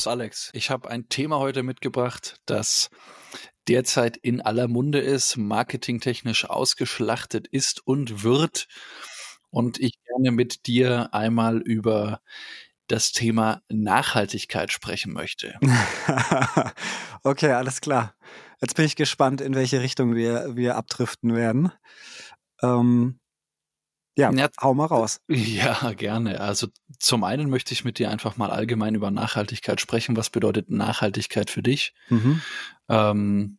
Servus Alex. Ich habe ein Thema heute mitgebracht, das derzeit in aller Munde ist, marketingtechnisch ausgeschlachtet ist und wird. Und ich gerne mit dir einmal über das Thema Nachhaltigkeit sprechen möchte. okay, alles klar. Jetzt bin ich gespannt, in welche Richtung wir, wir abdriften werden. Ähm, ja, ja, hau mal raus. Ja, gerne. Also zum einen möchte ich mit dir einfach mal allgemein über Nachhaltigkeit sprechen. Was bedeutet Nachhaltigkeit für dich? Mhm. Ähm,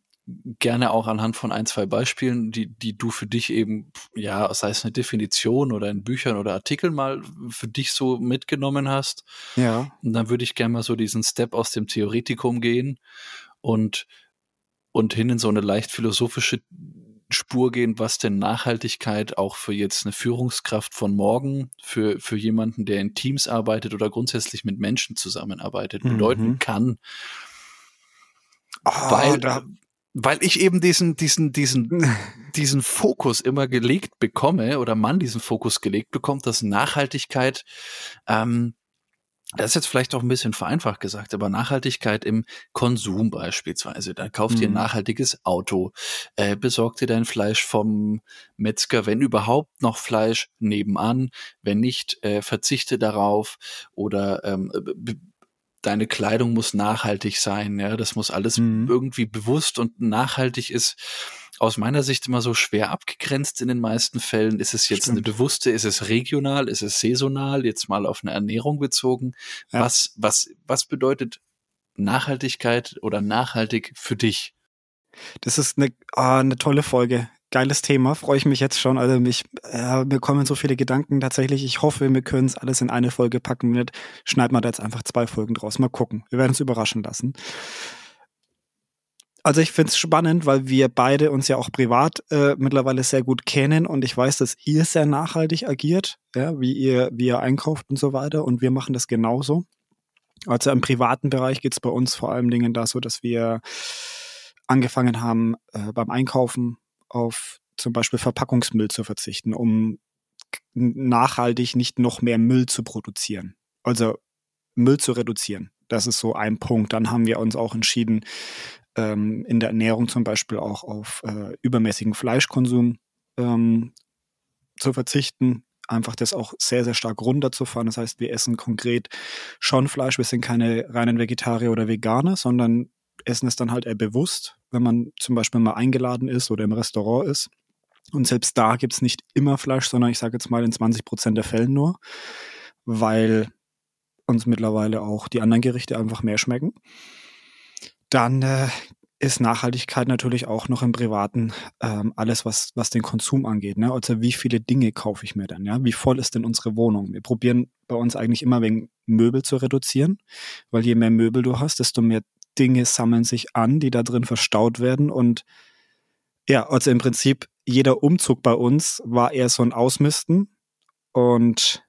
gerne auch anhand von ein, zwei Beispielen, die, die du für dich eben, ja, sei es eine Definition oder in Büchern oder Artikeln mal für dich so mitgenommen hast. Ja. Und dann würde ich gerne mal so diesen Step aus dem Theoretikum gehen und, und hin in so eine leicht philosophische Spur gehen, was denn Nachhaltigkeit auch für jetzt eine Führungskraft von morgen, für, für jemanden, der in Teams arbeitet oder grundsätzlich mit Menschen zusammenarbeitet, mhm. bedeuten kann. Oh, weil, da, weil ich eben diesen, diesen, diesen, diesen Fokus immer gelegt bekomme oder man diesen Fokus gelegt bekommt, dass Nachhaltigkeit ähm, das ist jetzt vielleicht auch ein bisschen vereinfacht gesagt, aber Nachhaltigkeit im Konsum beispielsweise. Da kauft mhm. ihr ein nachhaltiges Auto, äh, besorgt ihr dein Fleisch vom Metzger, wenn überhaupt noch Fleisch nebenan, wenn nicht, äh, verzichte darauf oder ähm, deine Kleidung muss nachhaltig sein, ja, das muss alles mhm. irgendwie bewusst und nachhaltig ist aus meiner Sicht immer so schwer abgegrenzt in den meisten Fällen. Ist es jetzt Stimmt. eine bewusste, ist es regional, ist es saisonal, jetzt mal auf eine Ernährung bezogen? Ja. Was, was, was bedeutet Nachhaltigkeit oder nachhaltig für dich? Das ist eine, ah, eine tolle Folge. Geiles Thema, freue ich mich jetzt schon. Also mich, äh, mir kommen so viele Gedanken tatsächlich. Ich hoffe, wir können es alles in eine Folge packen. Schneiden wir da jetzt einfach zwei Folgen draus. Mal gucken. Wir werden uns überraschen lassen. Also ich finde es spannend, weil wir beide uns ja auch privat äh, mittlerweile sehr gut kennen und ich weiß, dass ihr sehr nachhaltig agiert, ja, wie ihr, wie ihr einkauft und so weiter und wir machen das genauso. Also im privaten Bereich geht es bei uns vor allem Dingen da so, dass wir angefangen haben, äh, beim Einkaufen auf zum Beispiel Verpackungsmüll zu verzichten, um nachhaltig nicht noch mehr Müll zu produzieren. Also Müll zu reduzieren. Das ist so ein Punkt. Dann haben wir uns auch entschieden, ähm, in der Ernährung zum Beispiel auch auf äh, übermäßigen Fleischkonsum ähm, zu verzichten, einfach das auch sehr, sehr stark runterzufahren. Das heißt, wir essen konkret schon Fleisch, wir sind keine reinen Vegetarier oder Veganer, sondern essen es dann halt eher bewusst, wenn man zum Beispiel mal eingeladen ist oder im Restaurant ist. Und selbst da gibt es nicht immer Fleisch, sondern ich sage jetzt mal in 20 Prozent der Fällen nur, weil uns mittlerweile auch die anderen Gerichte einfach mehr schmecken. Dann äh, ist Nachhaltigkeit natürlich auch noch im Privaten ähm, alles, was, was den Konsum angeht. Ne? Also wie viele Dinge kaufe ich mir dann? Ja? Wie voll ist denn unsere Wohnung? Wir probieren bei uns eigentlich immer wegen Möbel zu reduzieren, weil je mehr Möbel du hast, desto mehr Dinge sammeln sich an, die da drin verstaut werden. Und ja, also im Prinzip jeder Umzug bei uns war eher so ein Ausmisten. Und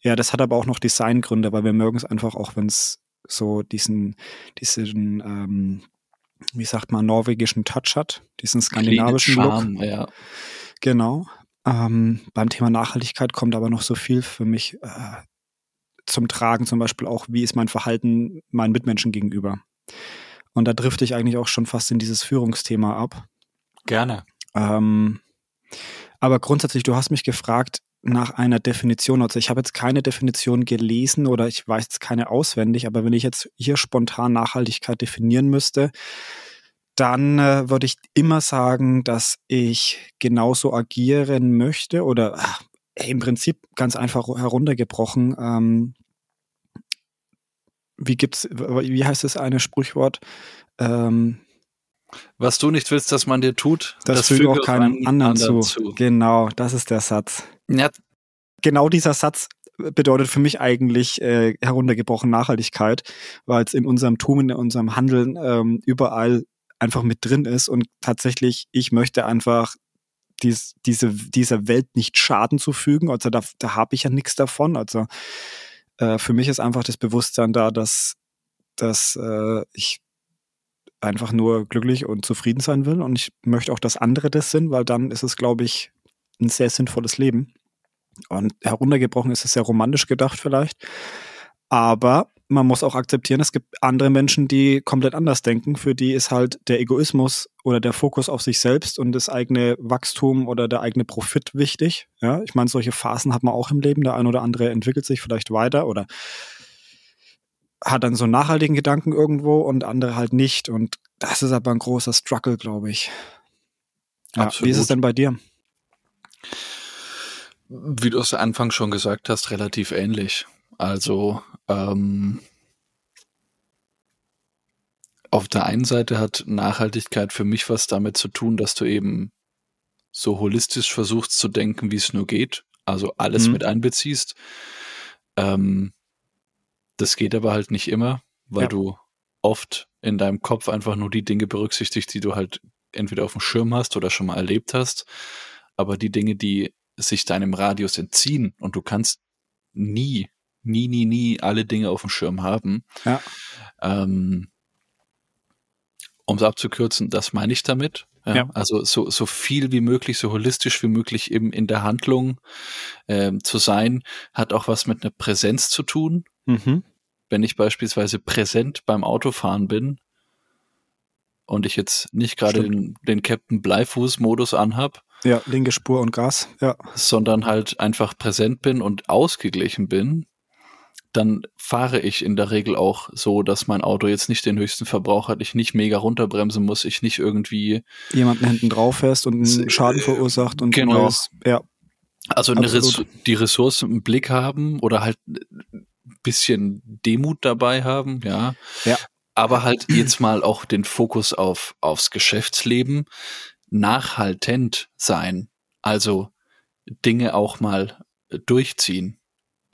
ja, das hat aber auch noch Designgründe, weil wir mögen es einfach auch, wenn es so diesen, diesen, ähm, wie sagt man, norwegischen Touch hat, diesen skandinavischen Charme, Look. Ja. Genau. Ähm, beim Thema Nachhaltigkeit kommt aber noch so viel für mich äh, zum Tragen, zum Beispiel auch, wie ist mein Verhalten meinen Mitmenschen gegenüber. Und da drifte ich eigentlich auch schon fast in dieses Führungsthema ab. Gerne. Ähm, aber grundsätzlich, du hast mich gefragt, nach einer Definition. Also ich habe jetzt keine Definition gelesen oder ich weiß jetzt keine auswendig, aber wenn ich jetzt hier spontan Nachhaltigkeit definieren müsste, dann äh, würde ich immer sagen, dass ich genauso agieren möchte oder ach, im Prinzip ganz einfach heruntergebrochen. Ähm, wie gibt's, wie heißt das eine Sprichwort? Ähm, was du nicht willst, dass man dir tut, das, das füge auch keinem anderen, zu. zu. Genau, das ist der Satz. Ja. Genau dieser Satz bedeutet für mich eigentlich äh, heruntergebrochen Nachhaltigkeit, weil es in unserem Tun, in unserem Handeln ähm, überall einfach mit drin ist und tatsächlich, ich möchte einfach dies, diese, dieser Welt nicht Schaden zufügen. Also da, da habe ich ja nichts davon. Also äh, für mich ist einfach das Bewusstsein da, dass, dass äh, ich einfach nur glücklich und zufrieden sein will. Und ich möchte auch, dass andere das sind, weil dann ist es, glaube ich, ein sehr sinnvolles Leben. Und heruntergebrochen ist es sehr romantisch gedacht vielleicht. Aber man muss auch akzeptieren, es gibt andere Menschen, die komplett anders denken. Für die ist halt der Egoismus oder der Fokus auf sich selbst und das eigene Wachstum oder der eigene Profit wichtig. Ja, ich meine, solche Phasen hat man auch im Leben. Der ein oder andere entwickelt sich vielleicht weiter oder hat dann so einen nachhaltigen Gedanken irgendwo und andere halt nicht. Und das ist aber ein großer Struggle, glaube ich. Ja, wie ist es denn bei dir? Wie du es Anfang schon gesagt hast, relativ ähnlich. Also ähm, auf der einen Seite hat Nachhaltigkeit für mich was damit zu tun, dass du eben so holistisch versuchst zu denken, wie es nur geht, also alles mhm. mit einbeziehst. Ähm, das geht aber halt nicht immer, weil ja. du oft in deinem Kopf einfach nur die Dinge berücksichtigst, die du halt entweder auf dem Schirm hast oder schon mal erlebt hast. Aber die Dinge, die sich deinem Radius entziehen und du kannst nie nie, nie, nie alle Dinge auf dem Schirm haben. Ja. Ähm, um es abzukürzen, das meine ich damit. Ja, ja. Also so, so viel wie möglich, so holistisch wie möglich eben in der Handlung ähm, zu sein, hat auch was mit einer Präsenz zu tun. Mhm. Wenn ich beispielsweise präsent beim Autofahren bin und ich jetzt nicht gerade den, den Captain Bleifuß-Modus anhab, ja, linke Spur und Gas, ja. Sondern halt einfach präsent bin und ausgeglichen bin, dann fahre ich in der Regel auch so, dass mein Auto jetzt nicht den höchsten Verbrauch hat, ich nicht mega runterbremsen muss, ich nicht irgendwie jemanden hinten drauf fährst und einen Schaden verursacht und genau. Neues, ja. Also Res die Ressourcen im Blick haben oder halt bisschen Demut dabei haben, ja. Ja. Aber halt jetzt mal auch den Fokus auf aufs Geschäftsleben nachhaltend sein. Also Dinge auch mal durchziehen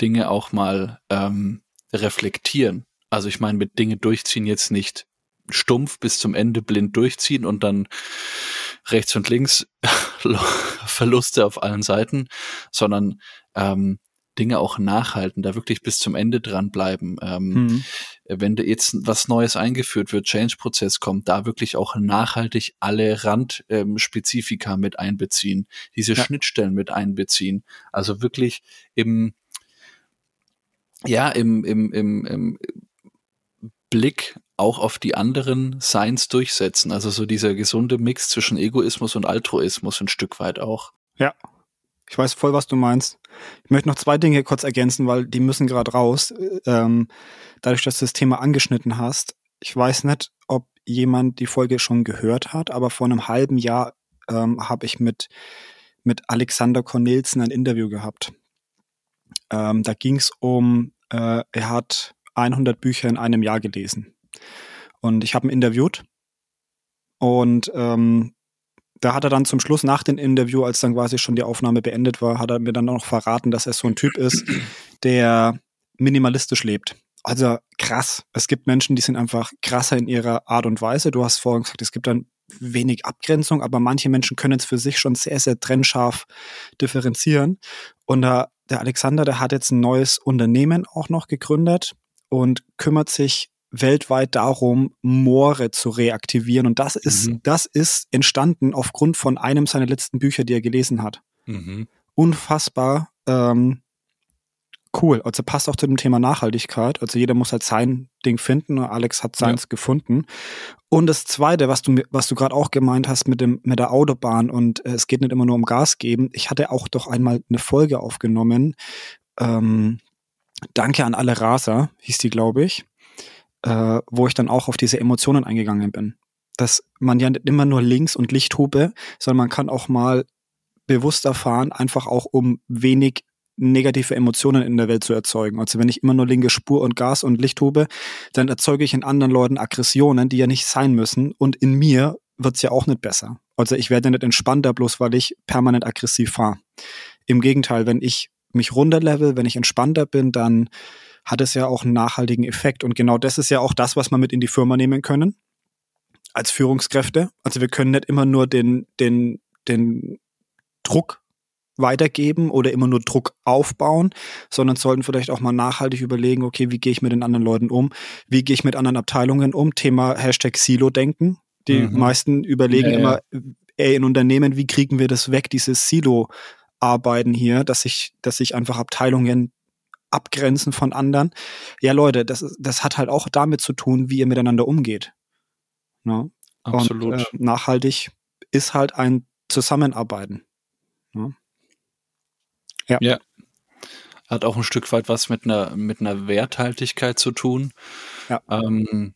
Dinge auch mal ähm, reflektieren. Also ich meine, mit Dinge durchziehen jetzt nicht stumpf bis zum Ende blind durchziehen und dann rechts und links Verluste auf allen Seiten, sondern ähm, Dinge auch nachhalten, da wirklich bis zum Ende dranbleiben. Ähm, mhm. Wenn jetzt was Neues eingeführt wird, Change-Prozess kommt, da wirklich auch nachhaltig alle Randspezifika ähm, mit einbeziehen, diese ja. Schnittstellen mit einbeziehen. Also wirklich im ja, im, im, im, im Blick auch auf die anderen Seins durchsetzen. Also so dieser gesunde Mix zwischen Egoismus und Altruismus ein Stück weit auch. Ja, ich weiß voll, was du meinst. Ich möchte noch zwei Dinge kurz ergänzen, weil die müssen gerade raus. Ähm, dadurch, dass du das Thema angeschnitten hast. Ich weiß nicht, ob jemand die Folge schon gehört hat, aber vor einem halben Jahr ähm, habe ich mit, mit Alexander Cornelsen ein Interview gehabt. Ähm, da ging es um, äh, er hat 100 Bücher in einem Jahr gelesen. Und ich habe ihn interviewt. Und ähm, da hat er dann zum Schluss nach dem Interview, als dann quasi schon die Aufnahme beendet war, hat er mir dann auch noch verraten, dass er so ein Typ ist, der minimalistisch lebt. Also krass. Es gibt Menschen, die sind einfach krasser in ihrer Art und Weise. Du hast vorhin gesagt, es gibt dann wenig Abgrenzung, aber manche Menschen können es für sich schon sehr, sehr trennscharf differenzieren. Und der Alexander, der hat jetzt ein neues Unternehmen auch noch gegründet und kümmert sich weltweit darum, Moore zu reaktivieren. Und das ist, mhm. das ist entstanden aufgrund von einem seiner letzten Bücher, die er gelesen hat. Mhm. Unfassbar ähm, cool. Also passt auch zu dem Thema Nachhaltigkeit. Also jeder muss halt sein Ding finden. Alex hat seins ja. gefunden. Und das Zweite, was du was du gerade auch gemeint hast mit dem mit der Autobahn und äh, es geht nicht immer nur um Gas geben. Ich hatte auch doch einmal eine Folge aufgenommen. Ähm, Danke an alle Raser hieß die, glaube ich, äh, wo ich dann auch auf diese Emotionen eingegangen bin. Dass man ja nicht immer nur links und Lichthupe, sondern man kann auch mal bewusster fahren, einfach auch um wenig negative Emotionen in der Welt zu erzeugen. Also wenn ich immer nur linke Spur und Gas und Licht hube, dann erzeuge ich in anderen Leuten Aggressionen, die ja nicht sein müssen. Und in mir wird's ja auch nicht besser. Also ich werde nicht entspannter, bloß weil ich permanent aggressiv fahre. Im Gegenteil, wenn ich mich runterlevel, wenn ich entspannter bin, dann hat es ja auch einen nachhaltigen Effekt. Und genau das ist ja auch das, was wir mit in die Firma nehmen können. Als Führungskräfte. Also wir können nicht immer nur den, den, den Druck weitergeben oder immer nur Druck aufbauen, sondern sollten vielleicht auch mal nachhaltig überlegen, okay, wie gehe ich mit den anderen Leuten um? Wie gehe ich mit anderen Abteilungen um? Thema Hashtag Silo-Denken. Die mhm. meisten überlegen ja, immer, ja. ey, in Unternehmen, wie kriegen wir das weg, dieses Silo-Arbeiten hier, dass sich, dass sich einfach Abteilungen abgrenzen von anderen. Ja, Leute, das, das hat halt auch damit zu tun, wie ihr miteinander umgeht. Ne? Absolut. Und, äh, nachhaltig ist halt ein Zusammenarbeiten. Ne? Ja. ja. Hat auch ein Stück weit was mit einer, mit einer Werthaltigkeit zu tun. Ja. Ähm,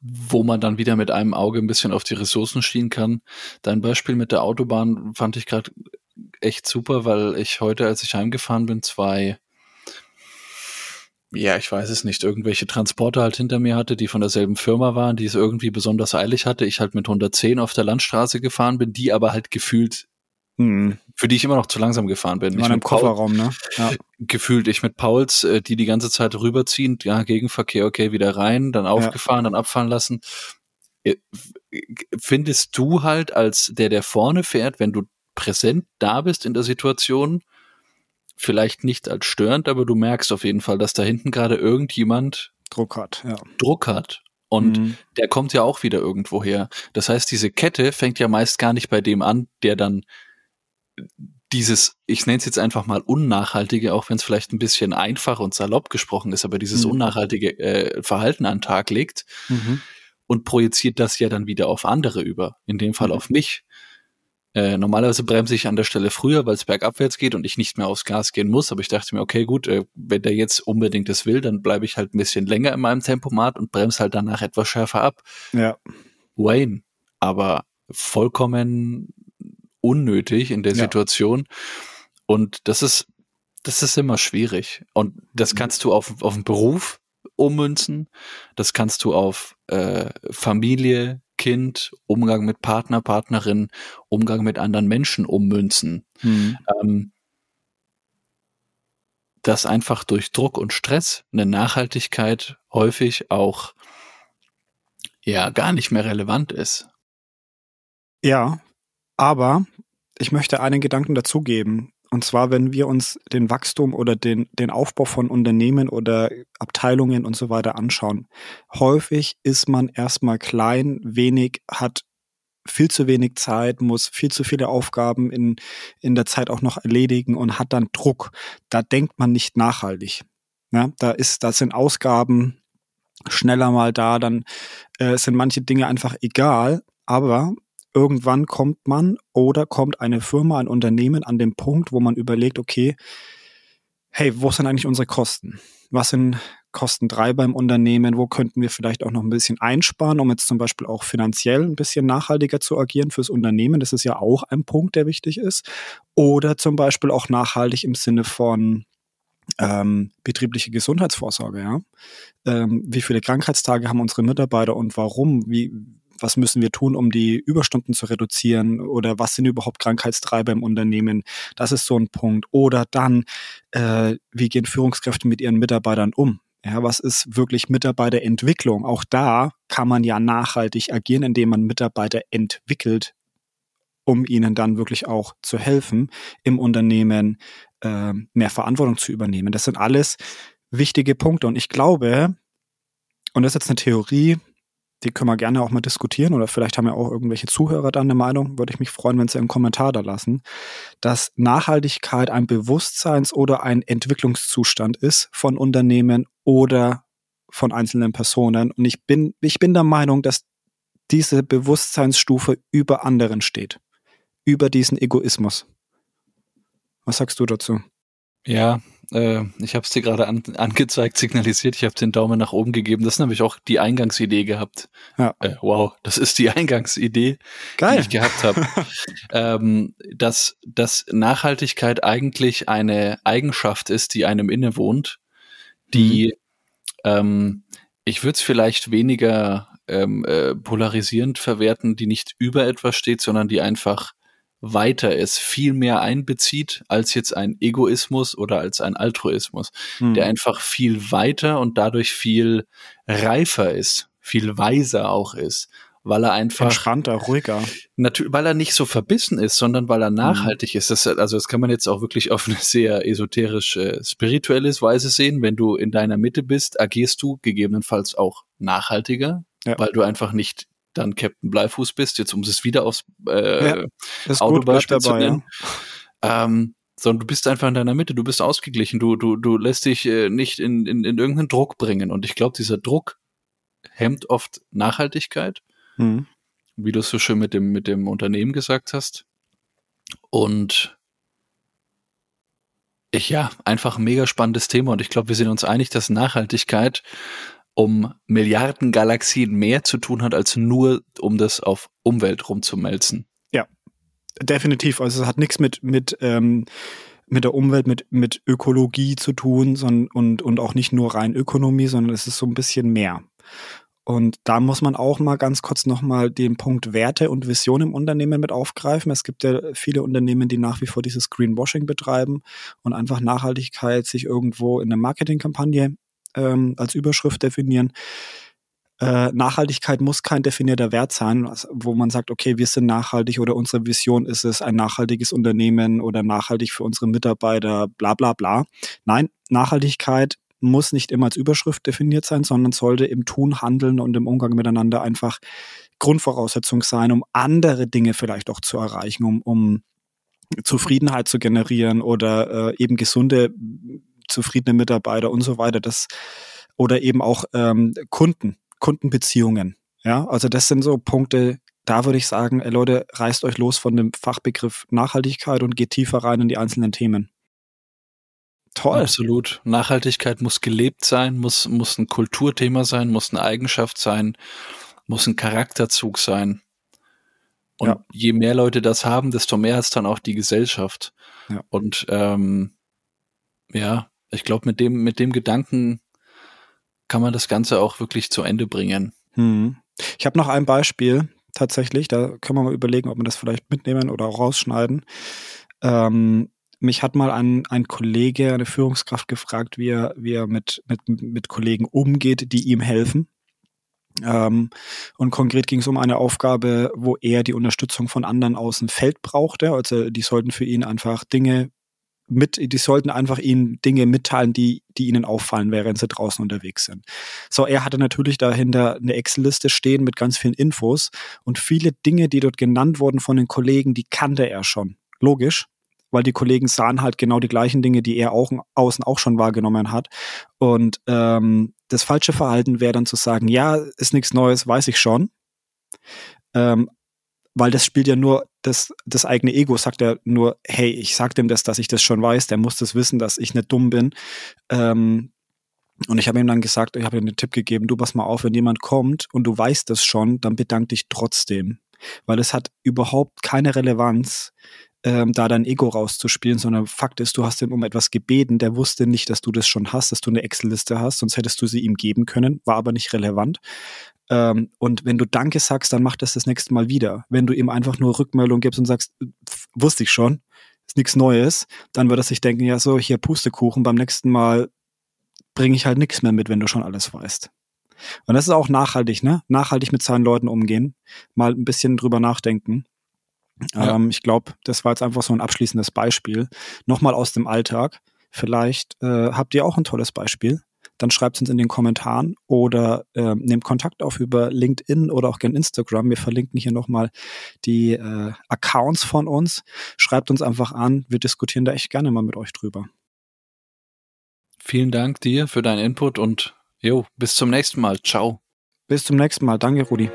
wo man dann wieder mit einem Auge ein bisschen auf die Ressourcen schienen kann. Dein Beispiel mit der Autobahn fand ich gerade echt super, weil ich heute, als ich heimgefahren bin, zwei, ja, ich weiß es nicht, irgendwelche Transporter halt hinter mir hatte, die von derselben Firma waren, die es irgendwie besonders eilig hatte. Ich halt mit 110 auf der Landstraße gefahren bin, die aber halt gefühlt hm. Für die ich immer noch zu langsam gefahren bin. Ich im Kofferraum, ne? Ja. Gefühlt ich mit Pauls, äh, die die ganze Zeit rüberziehen, ja, Gegenverkehr, okay, wieder rein, dann aufgefahren, ja. dann abfahren lassen. Äh, findest du halt als der, der vorne fährt, wenn du präsent da bist in der Situation, vielleicht nicht als störend, aber du merkst auf jeden Fall, dass da hinten gerade irgendjemand Druck hat, ja. Druck hat. Und mhm. der kommt ja auch wieder irgendwo her. Das heißt, diese Kette fängt ja meist gar nicht bei dem an, der dann dieses, ich nenne es jetzt einfach mal unnachhaltige, auch wenn es vielleicht ein bisschen einfach und salopp gesprochen ist, aber dieses mhm. unnachhaltige äh, Verhalten an den Tag legt mhm. und projiziert das ja dann wieder auf andere über, in dem Fall mhm. auf mich. Äh, normalerweise bremse ich an der Stelle früher, weil es bergabwärts geht und ich nicht mehr aufs Gas gehen muss. Aber ich dachte mir, okay, gut, äh, wenn der jetzt unbedingt das will, dann bleibe ich halt ein bisschen länger in meinem Tempomat und bremse halt danach etwas schärfer ab. Ja. Wayne, aber vollkommen unnötig in der ja. Situation. Und das ist, das ist immer schwierig. Und das mhm. kannst du auf, auf den Beruf ummünzen. Das kannst du auf äh, Familie, Kind, Umgang mit Partner, Partnerin, Umgang mit anderen Menschen ummünzen. Mhm. Ähm, dass einfach durch Druck und Stress eine Nachhaltigkeit häufig auch ja gar nicht mehr relevant ist. Ja, aber ich möchte einen Gedanken dazugeben. Und zwar, wenn wir uns den Wachstum oder den, den Aufbau von Unternehmen oder Abteilungen und so weiter anschauen. Häufig ist man erstmal klein, wenig, hat viel zu wenig Zeit, muss viel zu viele Aufgaben in, in der Zeit auch noch erledigen und hat dann Druck. Da denkt man nicht nachhaltig. Ja, da ist, da sind Ausgaben schneller mal da, dann äh, sind manche Dinge einfach egal. Aber irgendwann kommt man oder kommt eine Firma, ein Unternehmen an den Punkt, wo man überlegt, okay, hey, wo sind eigentlich unsere Kosten? Was sind Kosten drei beim Unternehmen? Wo könnten wir vielleicht auch noch ein bisschen einsparen, um jetzt zum Beispiel auch finanziell ein bisschen nachhaltiger zu agieren fürs Unternehmen? Das ist ja auch ein Punkt, der wichtig ist. Oder zum Beispiel auch nachhaltig im Sinne von ähm, betriebliche Gesundheitsvorsorge, ja. Ähm, wie viele Krankheitstage haben unsere Mitarbeiter und warum? Wie, was müssen wir tun, um die Überstunden zu reduzieren oder was sind überhaupt Krankheitstreiber im Unternehmen. Das ist so ein Punkt. Oder dann, äh, wie gehen Führungskräfte mit ihren Mitarbeitern um? Ja, was ist wirklich Mitarbeiterentwicklung? Auch da kann man ja nachhaltig agieren, indem man Mitarbeiter entwickelt, um ihnen dann wirklich auch zu helfen, im Unternehmen äh, mehr Verantwortung zu übernehmen. Das sind alles wichtige Punkte. Und ich glaube, und das ist jetzt eine Theorie, die können wir gerne auch mal diskutieren oder vielleicht haben ja auch irgendwelche Zuhörer da eine Meinung. Würde ich mich freuen, wenn sie einen Kommentar da lassen, dass Nachhaltigkeit ein Bewusstseins- oder ein Entwicklungszustand ist von Unternehmen oder von einzelnen Personen. Und ich bin, ich bin der Meinung, dass diese Bewusstseinsstufe über anderen steht. Über diesen Egoismus. Was sagst du dazu? Ja, äh, ich habe es dir gerade an, angezeigt, signalisiert, ich habe den Daumen nach oben gegeben. Das ist nämlich auch die Eingangsidee gehabt. Ja. Äh, wow, das ist die Eingangsidee, Geil. die ich gehabt habe. ähm, dass, dass Nachhaltigkeit eigentlich eine Eigenschaft ist, die einem innewohnt, die mhm. ähm, ich würde es vielleicht weniger ähm, äh, polarisierend verwerten, die nicht über etwas steht, sondern die einfach weiter ist, viel mehr einbezieht als jetzt ein Egoismus oder als ein Altruismus, hm. der einfach viel weiter und dadurch viel reifer ist, viel weiser auch ist, weil er einfach entspannter, ruhiger, natürlich, weil er nicht so verbissen ist, sondern weil er hm. nachhaltig hm. ist. Das, also das kann man jetzt auch wirklich auf eine sehr esoterisch äh, spirituelles Weise sehen. Wenn du in deiner Mitte bist, agierst du gegebenenfalls auch nachhaltiger, ja. weil du einfach nicht dann Captain Bleifuß bist, jetzt um es wieder aufs äh, ja, Autobeispiel zu nennen. Ja. Ähm, sondern du bist einfach in deiner Mitte, du bist ausgeglichen, du, du, du lässt dich äh, nicht in, in, in irgendeinen Druck bringen. Und ich glaube, dieser Druck hemmt oft Nachhaltigkeit, mhm. wie du es so schön mit dem, mit dem Unternehmen gesagt hast. Und ich, ja, einfach ein mega spannendes Thema. Und ich glaube, wir sind uns einig, dass Nachhaltigkeit um Milliarden Galaxien mehr zu tun hat, als nur um das auf Umwelt rumzumelzen. Ja, definitiv. Also es hat nichts mit, mit, ähm, mit der Umwelt, mit, mit Ökologie zu tun sondern, und, und auch nicht nur rein Ökonomie, sondern es ist so ein bisschen mehr. Und da muss man auch mal ganz kurz nochmal den Punkt Werte und Vision im Unternehmen mit aufgreifen. Es gibt ja viele Unternehmen, die nach wie vor dieses Greenwashing betreiben und einfach Nachhaltigkeit sich irgendwo in der Marketingkampagne ähm, als Überschrift definieren. Äh, Nachhaltigkeit muss kein definierter Wert sein, wo man sagt, okay, wir sind nachhaltig oder unsere Vision ist es, ein nachhaltiges Unternehmen oder nachhaltig für unsere Mitarbeiter, bla bla bla. Nein, Nachhaltigkeit muss nicht immer als Überschrift definiert sein, sondern sollte im Tun, Handeln und im Umgang miteinander einfach Grundvoraussetzung sein, um andere Dinge vielleicht auch zu erreichen, um, um Zufriedenheit zu generieren oder äh, eben gesunde zufriedene Mitarbeiter und so weiter. Das oder eben auch ähm, Kunden, Kundenbeziehungen. Ja, also das sind so Punkte, da würde ich sagen, ey Leute, reißt euch los von dem Fachbegriff Nachhaltigkeit und geht tiefer rein in die einzelnen Themen. Toll. Absolut. Nachhaltigkeit muss gelebt sein, muss, muss ein Kulturthema sein, muss eine Eigenschaft sein, muss ein Charakterzug sein. Und ja. je mehr Leute das haben, desto mehr ist dann auch die Gesellschaft. Ja. Und ähm, ja, ich glaube, mit dem, mit dem Gedanken kann man das Ganze auch wirklich zu Ende bringen. Hm. Ich habe noch ein Beispiel tatsächlich, da können wir mal überlegen, ob wir das vielleicht mitnehmen oder rausschneiden. Ähm, mich hat mal ein, ein Kollege, eine Führungskraft gefragt, wie er, wie er mit, mit, mit Kollegen umgeht, die ihm helfen. Ähm, und konkret ging es um eine Aufgabe, wo er die Unterstützung von anderen aus dem Feld brauchte. Also die sollten für ihn einfach Dinge mit, die sollten einfach ihnen Dinge mitteilen, die, die ihnen auffallen, während sie draußen unterwegs sind. So, er hatte natürlich dahinter eine Excel-Liste stehen mit ganz vielen Infos und viele Dinge, die dort genannt wurden von den Kollegen, die kannte er schon. Logisch, weil die Kollegen sahen halt genau die gleichen Dinge, die er auch außen auch schon wahrgenommen hat. Und ähm, das falsche Verhalten wäre dann zu sagen, ja, ist nichts Neues, weiß ich schon. Ähm, weil das spielt ja nur das, das eigene Ego, sagt ja nur, hey, ich sag dem das, dass ich das schon weiß, der muss das wissen, dass ich nicht dumm bin. Ähm, und ich habe ihm dann gesagt, ich habe ihm den Tipp gegeben, du pass mal auf, wenn jemand kommt und du weißt das schon, dann bedank dich trotzdem. Weil es hat überhaupt keine Relevanz, ähm, da dein Ego rauszuspielen, sondern Fakt ist, du hast ihn um etwas gebeten, der wusste nicht, dass du das schon hast, dass du eine Excel-Liste hast, sonst hättest du sie ihm geben können, war aber nicht relevant. Ähm, und wenn du Danke sagst, dann mach das das nächste Mal wieder. Wenn du ihm einfach nur Rückmeldung gibst und sagst, wusste ich schon, ist nichts Neues, dann wird er sich denken, ja so, hier Pustekuchen, beim nächsten Mal bringe ich halt nichts mehr mit, wenn du schon alles weißt. Und das ist auch nachhaltig, ne? Nachhaltig mit seinen Leuten umgehen, mal ein bisschen drüber nachdenken. Ja. Ähm, ich glaube, das war jetzt einfach so ein abschließendes Beispiel. Nochmal aus dem Alltag. Vielleicht äh, habt ihr auch ein tolles Beispiel dann schreibt es uns in den Kommentaren oder äh, nehmt Kontakt auf über LinkedIn oder auch gerne Instagram. Wir verlinken hier nochmal die äh, Accounts von uns. Schreibt uns einfach an. Wir diskutieren da echt gerne mal mit euch drüber. Vielen Dank dir für deinen Input und jo, bis zum nächsten Mal. Ciao. Bis zum nächsten Mal. Danke, Rudi.